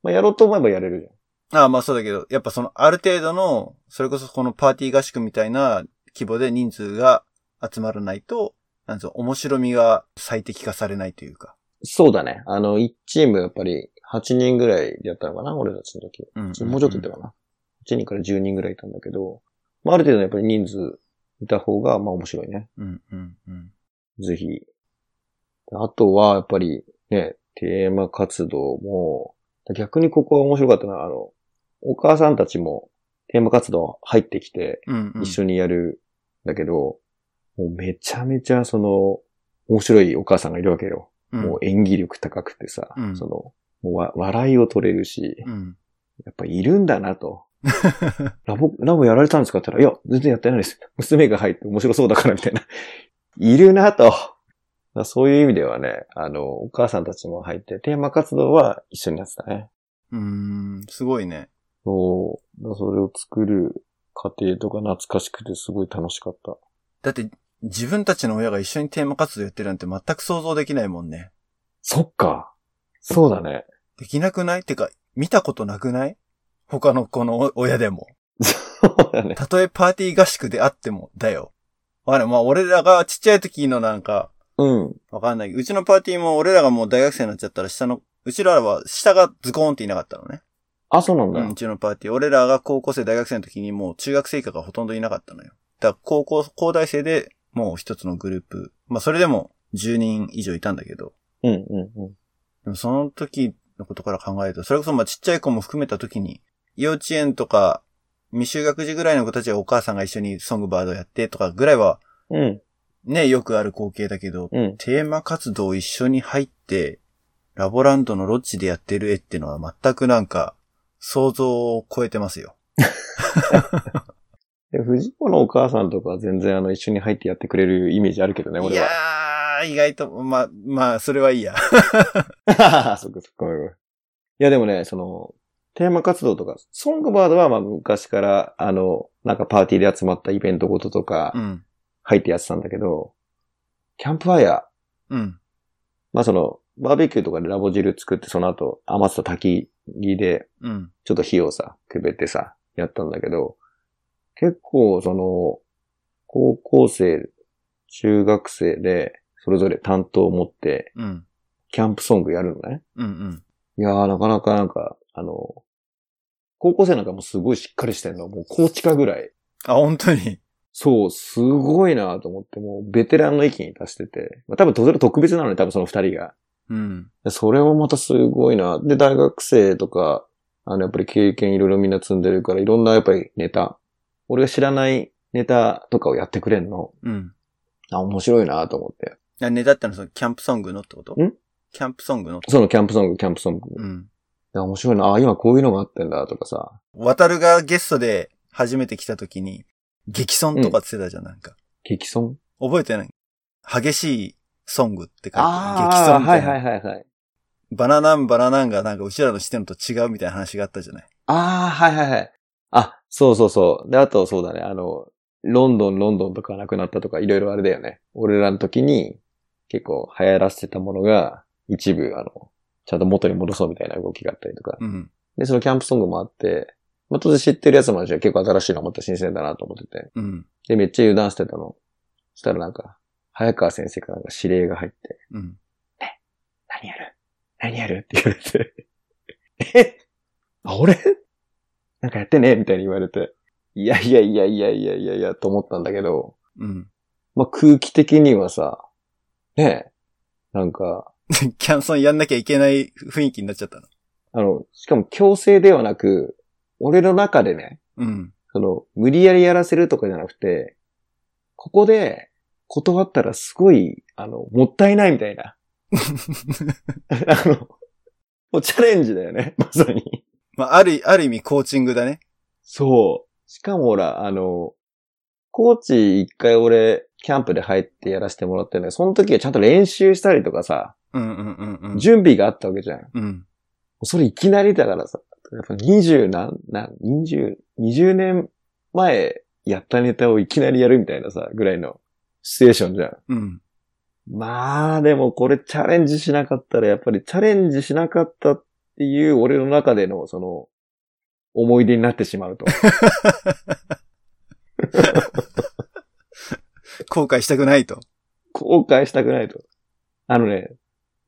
まあやろうと思えばやれるじゃん。ああ、まあそうだけど、やっぱその、ある程度の、それこそこのパーティー合宿みたいな規模で人数が集まらないと、なんつうの、面白みが最適化されないというか。そうだね。あの、1チームやっぱり8人ぐらいでやったのかな俺たちの時。うんもうちょっといたかな。8人から10人ぐらいいたんだけど、まあある程度やっぱり人数いた方が、まあ面白いね。うん、うん、うん。ぜひ。あとは、やっぱりね、テーマ活動も、逆にここは面白かったな。あの、お母さんたちもテーマ活動入ってきて、うん、うん。一緒にやるんだけど、もうめちゃめちゃその、面白いお母さんがいるわけよ。うん、もう演技力高くてさ、うんその、もうわ笑いを取れるし、うん。やっぱいるんだなと。ラボ、ラボやられたんですかって言ったら、いや、全然やってないです。娘が入って面白そうだからみたいな。いるなと。そういう意味ではね、あの、お母さんたちも入って、テーマ活動は一緒にやってたね。うーん、すごいね。そう。それを作る過程とか懐かしくてすごい楽しかった。だって、自分たちの親が一緒にテーマ活動やってるなんて全く想像できないもんね。そっか。そうだね。できなくない？てか、見たことなくない？他の子の親でも。そうだね。たとえパーティー合宿であっても、だよ。わかんない。まあ、俺らがちっちゃい時のなんか、うん。わかんない。うちのパーティーも俺らがもう大学生になっちゃったら下の、うちらは下がズコーンっていなかったのね。あ、そうなんだ。うん、うちのパーティー。俺らが高校生、大学生の時にもう中学生以下がほとんどいなかったのよ。だから高校、高大生でもう一つのグループ。まあそれでも10人以上いたんだけど。うん、うん、うん。でもその時のことから考えると、それこそまあちっちゃい子も含めた時に、幼稚園とか未就学児ぐらいの子たちはお母さんが一緒にソングバードやってとかぐらいはうん、ね、よくある光景だけど、うん。テーマ活動一緒に入って、ラボランドのロッジでやってる絵ってのは全くなんか、想像を超えてますよ。で藤子のお母さんとかは全然あの一緒に入ってやってくれるイメージあるけどね、い俺やは。やー、意外と、まあ、まあ、それはいいや。そっかそっか。いやでもね、その、テーマ活動とか、ソングバードはまあ昔から、あの、なんかパーティーで集まったイベントごととかうん。入ってやってたんだけど、キャンプファイヤー、うん。まあその、バーベキューとかでラボ汁作ってその後余った焚き火でうん。ちょっと火をさ、くべってさ、やったんだけど、結構その、高校生、中学生で、それぞれ担当を持って、うん。キャンプソングやるのね。うん。うん。いやー、なかなかなんか、あの、高校生なんかもうすごいしっかりしてんの。もう高知かぐらい。あ、本当に？そう、すごいなと思って、もうベテランの域に達してて。まあ、多分、とそれ特別なのね、多分その二人が。うん。でそれもまたすごいな。で、大学生とか、あの、やっぱり経験いろいろみんな積んでるから、いろんなやっぱりネタ。俺が知らないネタとかをやってくれんの？うん。あ、面白いなと思って。あネタってのはそのキャンプソングのってこと？ん？キャンプソングのそのキャンプソング、キャンプソング。いうん。や面白いな。あ、今こういうのがあってんだとかさ。渡るがゲストで初めて来た時に、激ソンとかって言ってたじゃん、なんか。激損？覚えてない？激しいソングって書いてあ激ソンみたはい。はいはいはい。バナナンバナナンがなんかうちらのしてるのと違うみたいな話があったじゃない。ああ、はいはいはい。あ、そうそうそう。で、あとそうだね。あの、ロンドン、ロンドンとかなくなったとか、いろいろあれだよね。俺らの時に結構流行らせてたものが、一部、あの、ちゃんと元に戻そうみたいな動きがあったりとか。うん。で、そのキャンプソングもあって、まあ、当然知ってるやつもあるし、結構新しいのもっと新鮮だなと思ってて。うん。で、めっちゃ油断してたの。そしたらなんか、早川先生から指令が入って、うん。何やる？何やる？って言われて。え？あ、俺？なんかやってね？みたいに言われて。いやいやいやいやいやいやいや、と思ったんだけど、うん。まあ、空気的にはさ、ねえ、なんか、キャンソンやんなきゃいけない雰囲気になっちゃったの？あの、しかも強制ではなく、俺の中でね、うん。その、無理やりやらせるとかじゃなくて、ここで断ったらすごい、あの、もったいないみたいな。あの、もうチャレンジだよね、まさに。まあ、ある、ある意味コーチングだね。そう。しかもほら、あの、コーチ一回俺、キャンプで入ってやらせてもらってるんだけど、その時はちゃんと練習したりとかさ、うんうんうんうん。準備があったわけじゃん。うん。それいきなりだからさ、やっぱ20何、何、20、20年前やったネタをいきなりやるみたいなさ、ぐらいのシチュエーションじゃん。うん。まあ、でもこれチャレンジしなかったら、やっぱりチャレンジしなかったっていう俺の中でのその、思い出になってしまうと。後悔したくないと。後悔したくないと。あのね、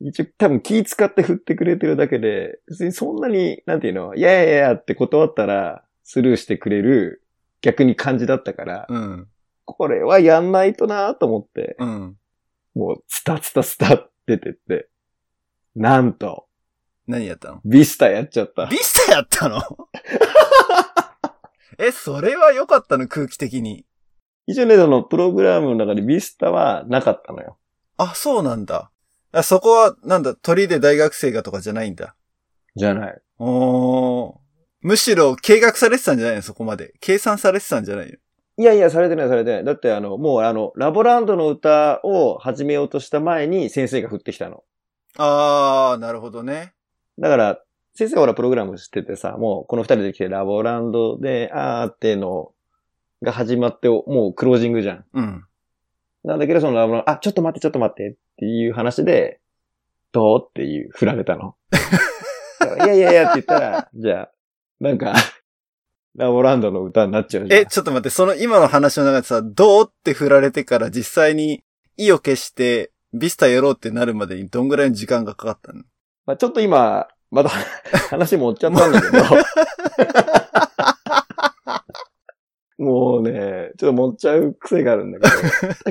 一応多分気使って振ってくれてるだけで、別にそんなに、なんていうの、いやいやいやって断ったらスルーしてくれる逆に感じだったから、うん。これはやんないとなと思って、うん。もうスタスタスタ出てって、なんと、何やったの？ビスタやっちゃった。ビスタやったの？え、それは良かったの？空気的に。一応ね、そのプログラムの中でビスタはなかったのよ。あ、そうなんだ。あそこは、なんだ、鳥で大学生がとかじゃないんだ。じゃない。おー。むしろ計画されてたんじゃないの？そこまで。計算されてたんじゃないの？いやいや、されてない、されてない。だってあの、もうあの、ラボランドの歌を始めようとした前に先生が振ってきたの。あー、なるほどね。だから、先生がほらプログラムしててさ、もうこの二人で来てラボランドで、あーってのが始まって、もうクロージングじゃん。うん。なんだけど、そのラボランド、あ、ちょっと待って、ちょっと待ってっていう話で、どうっていう振られたの。いやいやいやって言ったら、じゃあ、なんか、ラボランドの歌になっちゃうじゃん。え、ちょっと待って、その今の話の中でさ、どうって振られてから実際に意を消して、ビスタやろうってなるまでにどんぐらいの時間がかかったの？まあ、ちょっと今、まだ 話持っちゃったんだけど。もうね、ちょっと持っちゃう癖があるんだけ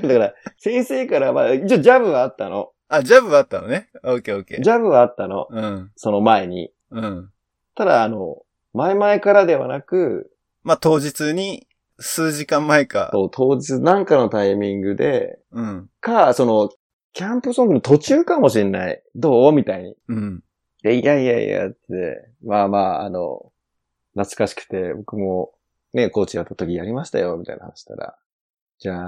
ど。だから、先生からは、一応ジャブはあったの。あ、ジャブはあったのね？オッケーオッケー。ジャブはあったの。うん。その前に。うん。ただ、あの、前々からではなく、まあ、当日に、数時間前か。そう当日なんかのタイミングで、うん。か、その、キャンプソングの途中かもしれない。どうみたいに。うん。でいやいやいやって、まあまあ、あの、懐かしくて、僕も、ね、コーチやった時やりましたよ、みたいな話したら、じゃあ、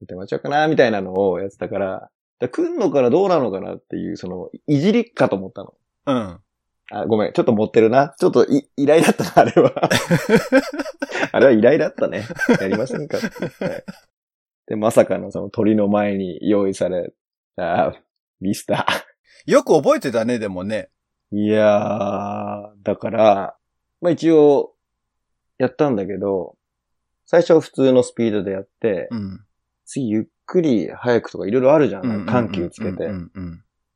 やってもらっちゃおうかな、みたいなのをやってたから、だ来んのからどうなのかなっていう、その、いじりかと思ったの。うん。あ、ごめん、ちょっと持ってるな。ちょっとい、依頼だったな、あれは。あれは依頼だったね。やりませんか？って言ってで、まさかのその鳥の前に用意された、ミスタよく覚えてたね、でもね。ー。いやー、だから、まあ一応、やったんだけど、最初は普通のスピードでやって、うん。次ゆっくり早くとかいろいろあるじゃん。緩急つけて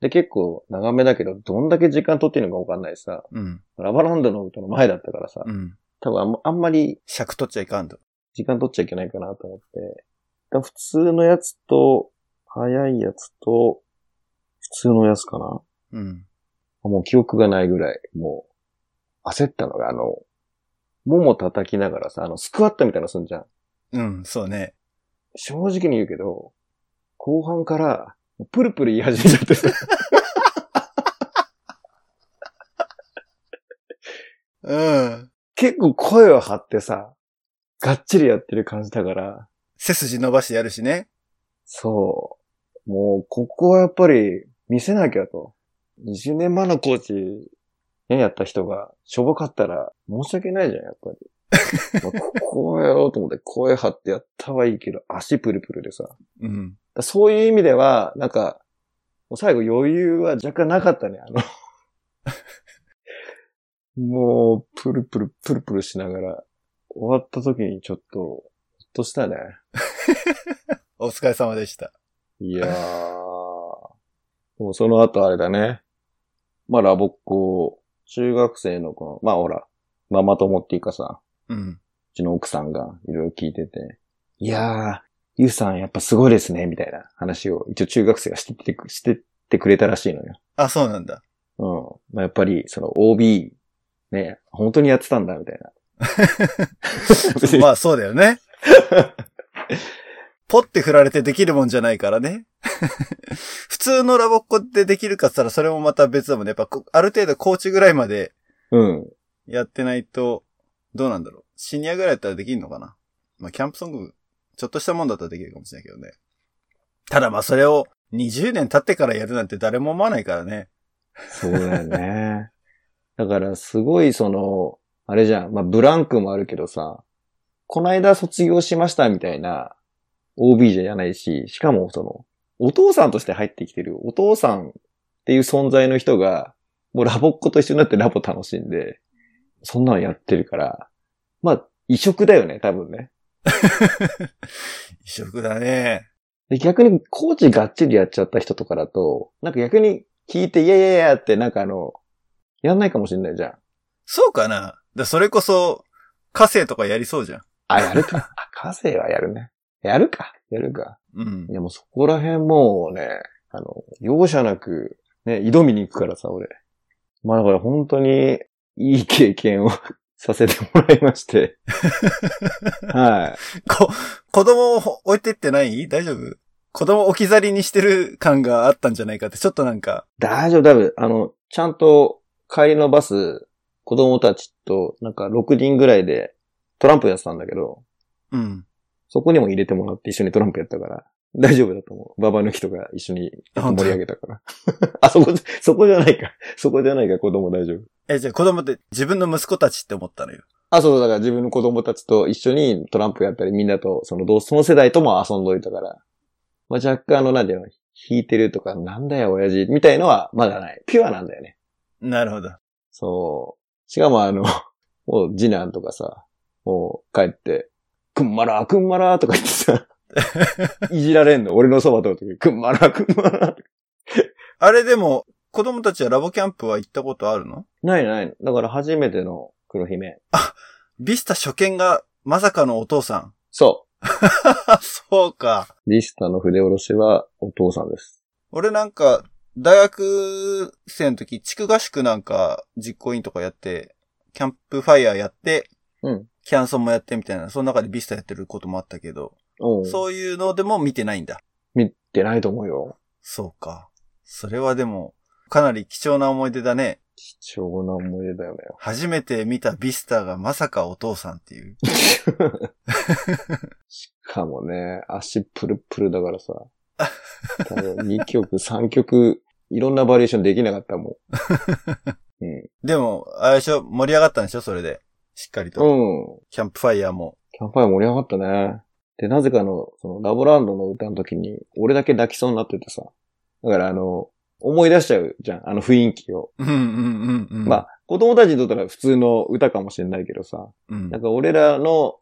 で、結構長めだけど、どんだけ時間取ってるのかわかんないしさ、うん。ラバランドの歌の前だったからさ、うん。多分あんまあんまり尺取っちゃいかんと。時間取っちゃいけないかなと思って。だ普通のやつと、早いやつと、普通のやつかなうん。もう記憶がないぐらい、もう、焦ったのが、あの、もも叩きながらさ、あの、スクワットみたいなのすんじゃん。うん、そうね。正直に言うけど、後半から、プルプル言い始めちゃってさ、うん。結構声を張ってさ、がっちりやってる感じだから、背筋伸ばしてやるしね。そう。もう、ここはやっぱり見せなきゃと。20年前のコーチ、ね、やった人が、しょぼかったら申し訳ないじゃん、やっぱり。まあここをやろうと思って声張ってやったはいいけど、足プルプルでさ。うん。らそういう意味では、なんか、もう最後余裕は若干なかったね、あの。もう、プルプル、プルプルしながら、終わった時にちょっと、ほっとしたね。お疲れ様でした。いやー。もうその後あれだね。まあラボっ子、中学生の子の、まあほら、ママ友っていうかさ、うん。うちの奥さんがいろいろ聞いてて、いやー、ゆうさんやっぱすごいですね、みたいな話を一応中学生がしてってく、してってくれたらしいのよ。あ、そうなんだ。うん。まあやっぱり、その OB、ね、本当にやってたんだ、みたいな。まあそうだよね。ポって振られてできるもんじゃないからね。普通のラボっ子ってできるかって言ったらそれもまた別だもんね。やっぱこある程度コーチぐらいまでうん。やってないと、どうなんだろう。シニアぐらいだったらできるのかな。まあキャンプソング、ちょっとしたもんだったらできるかもしれないけどね。ただまあそれを20年経ってからやるなんて誰も思わないからね。そうだよね。だから、すごいその、あれじゃん。まあ、ブランクもあるけどさ、この間卒業しましたみたいな OB じゃないし、しかもその、お父さんとして入ってきてるお父さんっていう存在の人が、もうラボっ子と一緒になってラボ楽しんで、そんなのやってるから、まあ、異色だよね、多分ね。異色だね。で逆にコーチがっちりやっちゃった人とかだと、なんか逆に聞いて、いやいやいやってなんかあの、やんないかもしれないじゃん。そうかなでそれこそ、火星とかやりそうじゃん。あ、やるか。あ、火星はやるね。やるか。やるか。うんい。やもうそこら辺もうね、あの、容赦なく、ね、挑みに行くからさ、俺。まあだから本当にいい経験をさせてもらいまして。はい。こ、子供を置いてってない？大丈夫？子供置き去りにしてる感があったんじゃないかって、ちょっとなんか、大丈夫、多分、あの、ちゃんと帰りのバス、子供たちと、なんか6人ぐらいでトランプやってたんだけど、うん。そこにも入れてもらって一緒にトランプやったから、大丈夫だと思う。ババ抜きとか一緒に盛り上げたから。あ、そこ、そこじゃないか。そこじゃないか、子供大丈夫。え、じゃあ子供って自分の息子たちって思ったのよ。あ、そうだから自分の子供たちと一緒にトランプやったり、みんなと、その同、その世代とも遊んどいたから、まあ、若干あの、なんていうの、弾いてるとか、なんだよ、親父、みたいのはまだない。ピュアなんだよね。なるほど。そう。しかもあの、もう次男とかさ、もう帰って、くんまらー、くんまらーとか言ってさ、いじられんの？俺のそば通るとき、くんまらー、くんまらー。あれでも、子供たちはラボキャンプは行ったことあるの？ないない。だから初めての黒姫。ビスタ初見がまさかのお父さん。そ そうか。う。リスタの筆下ろしはお父さんです。俺なんか、大学生の時、地区合宿なんか実行委員とかやって、キャンプファイヤーやって、うん。キャンソンもやってみたいな、その中でビスタやってることもあったけど、そういうのでも見てないんだ。見てないと思うよ。そうか。それはでも、かなり貴重な思い出だね。貴重な思い出だよね。初めて見たビスタがまさかお父さんっていう。しかもね、足プルプルだからさ。多分2曲、3曲、いろんなバリエーションできなかったもん。うん。でも、あれでしょ？盛り上がったんでしょ？それで。しっかりと。うん。キャンプファイヤーも。キャンプファイア盛り上がったね。で、なぜかの、その、ラボランドの歌の時に、俺だけ泣きそうになっててさ。だからあの、思い出しちゃうじゃん、あの雰囲気を。うんうんうんうん。まあ、子供たちにとったら普通の歌かもしれないけどさ。うんなんか俺らの、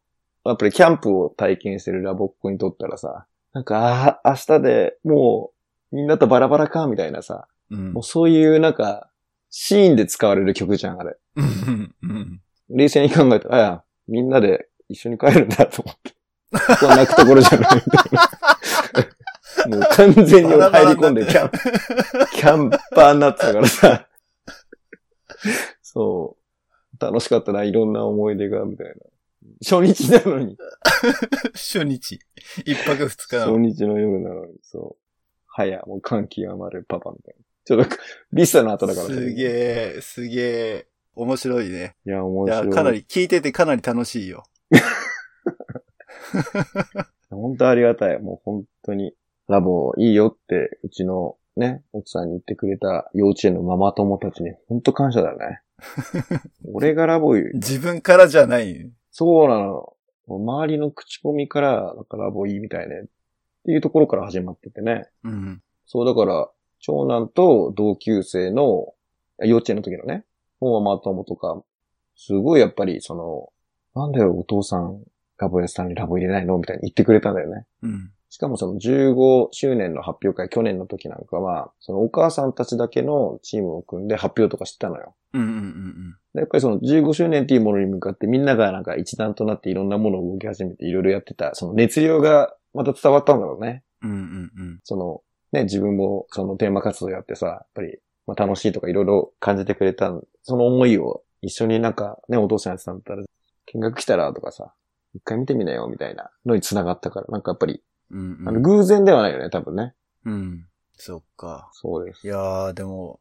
やっぱりキャンプを体験してるラボっ子にとったらさ、なんか、ああ、明日でもう、みんなとバラバラか、みたいなさ。うんもうそういうなんか、シーンで使われる曲じゃん、あれ。うんうん冷静に考えたら、あや、みんなで一緒に帰るんだと思って。ここは泣くところじゃないみたいな。もう完全に俺入り込んでキャンプ、キャンパーになってたからさ。そう。楽しかったな、いろんな思い出が、みたいな。初日なのに。初日。一泊二日な初の。日の夜なのに、そう。はや、もう歓喜がまるパパみたいな。ちょっと、リスタの後だから。すげえ、すげえ、面白いね。いや、面い白い。や、かなり、聞いててかなり楽しいよ。本当ありがたい。もう本当に、ラボいいよって、うちのね、奥さんに言ってくれた幼稚園のママ友たちに本当感謝だよね。俺がラボ言う、自分からじゃない。そうなの。周りの口コミから、なんかラボいいみたいね。っていうところから始まっててね。うん。そう、だから、長男と同級生の、幼稚園の時のね、ママ友とか、すごいやっぱり、その、なんだよ、お父さん、ラボやさんにラボ入れないの？みたいに言ってくれたんだよね。うん。しかもその15周年の発表会、去年の時なんかは、そのお母さんたちだけのチームを組んで発表とかしてたのよ。うんうんうんでやっぱりその15周年っていうものに向かってみんながなんか一段となっていろんなものを動き始めていろいろやってた、その熱量がまた伝わったんだろうね。うん。うんうんうん。その、ね、自分もそのテーマ活動やってさ、やっぱり、まあ、楽しいとかいろいろ感じてくれたんその思いを一緒になんかね、お父さんやってたんだったら、見学来たらとかさ、一回見てみなよみたいなのに繋がったから、なんかやっぱり、うんうん。あの偶然ではないよね、多分ね。うん。そっか。そうですい。やー、でも、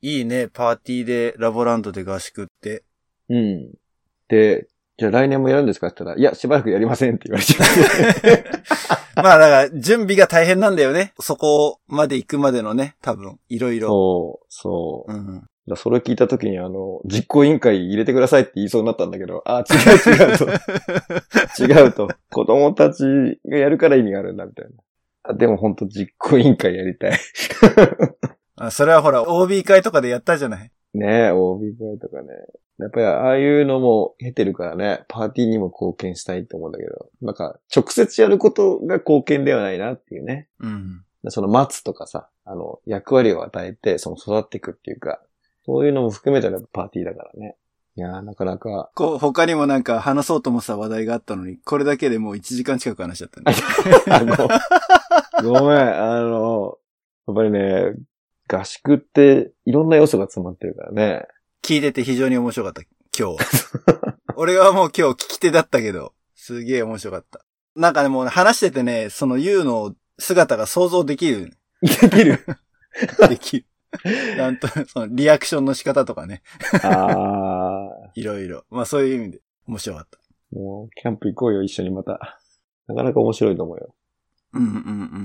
いいね、パーティーでラボランドで合宿って。うん。で、じゃあ来年もやるんですかって言ったら、いや、しばらくやりませんって言われちゃって。まあだから、準備が大変なんだよね。そこまで行くまでのね、多分、いろいろ。そう、そう。うん。だそれ聞いたときに、あの、実行委員会入れてくださいって言いそうになったんだけど、あ、違う違うと。違うと。子供たちがやるから意味があるんだ、みたいな。あでも本当実行委員会やりたい。あそれはほら、OB 会とかでやったじゃない？ねえ、OB 会とかね。やっぱりああいうのも経てるからね、パーティーにも貢献したいと思うんだけど、なんか直接やることが貢献ではないなっていうね。うん。その待つとかさ、あの、役割を与えて、その育っていくっていうか、そういうのも含めたらパーティーだからね。いやー、なかなか、こう、他にもなんか話そうと思ってた話題があったのに、これだけでもう1時間近く話しちゃったね。ごめん、あの、やっぱりね、合宿っていろんな要素が詰まってるからね。聞いてて非常に面白かった、今日。俺はもう今日聞き手だったけど、すげえ面白かった。なんかね、もう話しててね、その U の姿が想像できる。できる。できる。なんと、そのリアクションの仕方とかね、あ いろいろ。まあそういう意味で面白かった。ー、もう、キャンプ行こうよ、一緒にまた。なかなか面白いと思うよ。うんうんう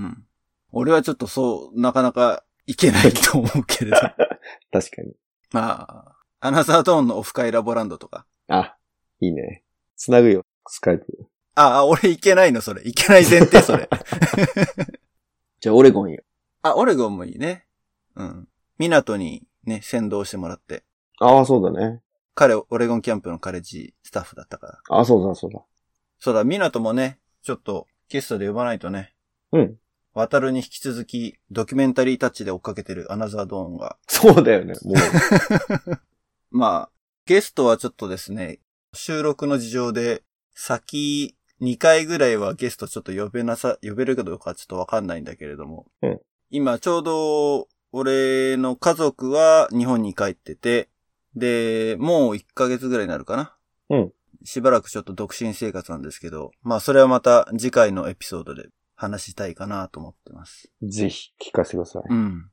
ん。俺はちょっとそう、なかなかいけないと思うけれど。確かに。まあ、アナザードーンのオフ会ラボランドとか。あ、いいね。つなぐよ、スカイプ。あ、あ俺いけないの、それ。いけない前提、それ。じゃあ、オレゴンよ。あ、オレゴンもいいね。うん。港にね、先導してもらって。ああ、そうだね。彼、オレゴンキャンプのカレッジスタッフだったから。ああ、そうだ、そうだ。そうだ、港もね、ちょっとゲストで呼ばないとね。うん。渡るに引き続き、ドキュメンタリータッチで追っかけてるアナザードーンが。そうだよね。もう。まあ、ゲストはちょっとですね、収録の事情で、先2回ぐらいはゲストちょっと呼べなさ、呼べるかどうかちょっとわかんないんだけれども。うん今ちょうど、俺の家族は日本に帰ってて、で、もう1ヶ月ぐらいになるかな。うん。しばらくちょっと独身生活なんですけど、まあそれはまた次回のエピソードで話したいかなと思ってます。ぜひ、聞かせてください。うん。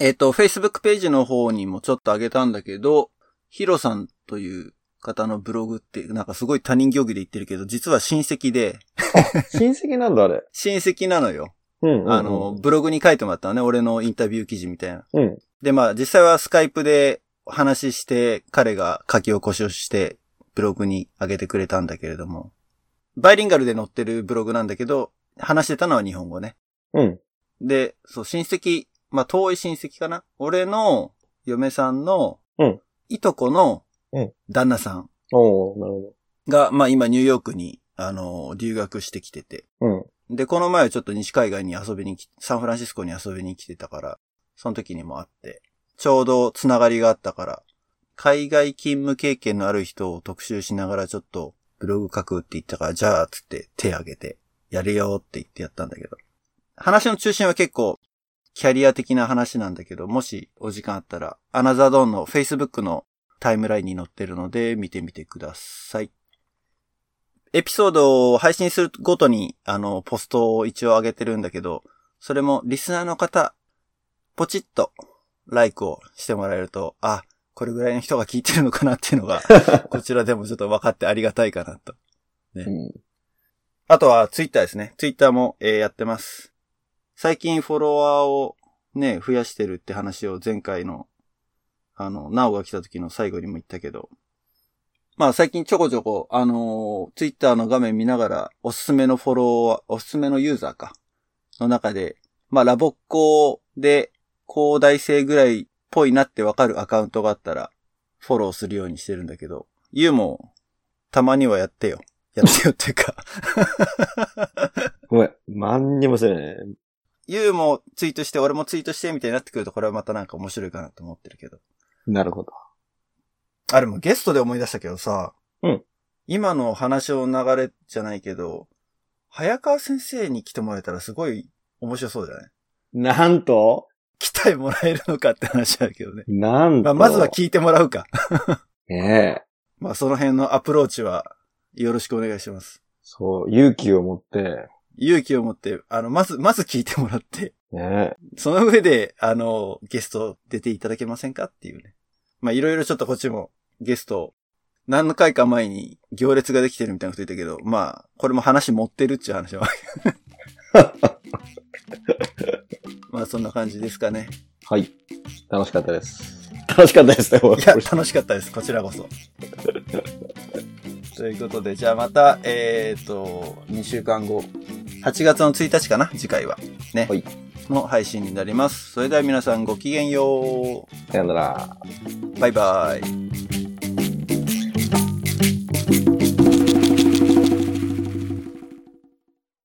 えっ、と、Facebook ページの方にもちょっと上げたんだけど、ヒロさんという方のブログって、なんかすごい他人行儀で言ってるけど、実は親戚で、親戚なんだ、あれ。親戚なのよ。うんうんうん。あの、、ブログに書いてもらったのね、俺のインタビュー記事みたいな。うん。で、まあ、実際はスカイプで話して、彼が書き起こしをして、ブログに上げてくれたんだけれども、バイリンガルで載ってるブログなんだけど、話してたのは日本語ね。うん。で、そう、親戚、まあ、遠い親戚かな？俺の嫁さんのうん、いとこのうん、旦那さんおー、なるほが、まあ、今ニューヨークに、あの、留学してきてて。ど。うん。で、この前はちょっと西海岸に遊びに来、サンフランシスコに遊びに来てたから、その時にも会って、ちょうどつながりがあったから、海外勤務経験のある人を特集しながらちょっとブログ書くって言ったから、じゃあ、つって手挙げて、やるよって言ってやったんだけど。話の中心は結構、キャリア的な話なんだけど、もしお時間あったら、アナザードーンの Facebook のタイムラインに載ってるので、見てみてください。エピソードを配信するごとに、あの、ポストを一応上げてるんだけど、それもリスナーの方、ポチッと、ライクをしてもらえると、あ、これぐらいの人が聞いてるのかなっていうのが、こちらでもちょっと分かってありがたいかなと。うん。あとはツイッターですね。ツイッターも、えーやってます。最近フォロワーをね、増やしてるって話を前回の、あの、ナオが来た時の最後にも言ったけど、まあ最近ちょこちょこ、あのツイッターの画面見ながら、おすすめのフォロワー、おすすめのユーザーか、の中で、まあラボっ子で、高大生ぐらいっぽいなってわかるアカウントがあったら、フォローするようにしてるんだけど、ユウも、たまにはやってよ。やってよっていうか、ごめん。何にもせねユウもツイートして、俺もツイートしてみたいになってくると、これはまたなんか面白いかなと思ってるけど。なるほど。あれもゲストで思い出したけどさ、うん。今の話の流れじゃないけど、早川先生に来てもらえたらすごい面白そうじゃない？なんと？来てもらえるのかって話だけどね。なんと？まあ、まずは聞いてもらうか。ねえ。まあ、その辺のアプローチはよろしくお願いします。そう、勇気を持って、勇気を持って、あの、まず、まず聞いてもらって、ねえ。その上で、あの、ゲスト出ていただけませんか？っていうね。まあ、いろいろちょっとこっちもゲストを、何回か前に行列ができてるみたいなこと言ったけど、まあ、これも話持ってるっていう話は。まあ、そんな感じですかね。はい。楽しかったです。楽しかったですね、いや、楽しかったです。こちらこそ。ということで、じゃあまた、えっ、ー、と、2週間後、8月の1日かな、次回は。ね。はい。の配信になります。それでは皆さんごきげんよう。さよなら。バイバイ。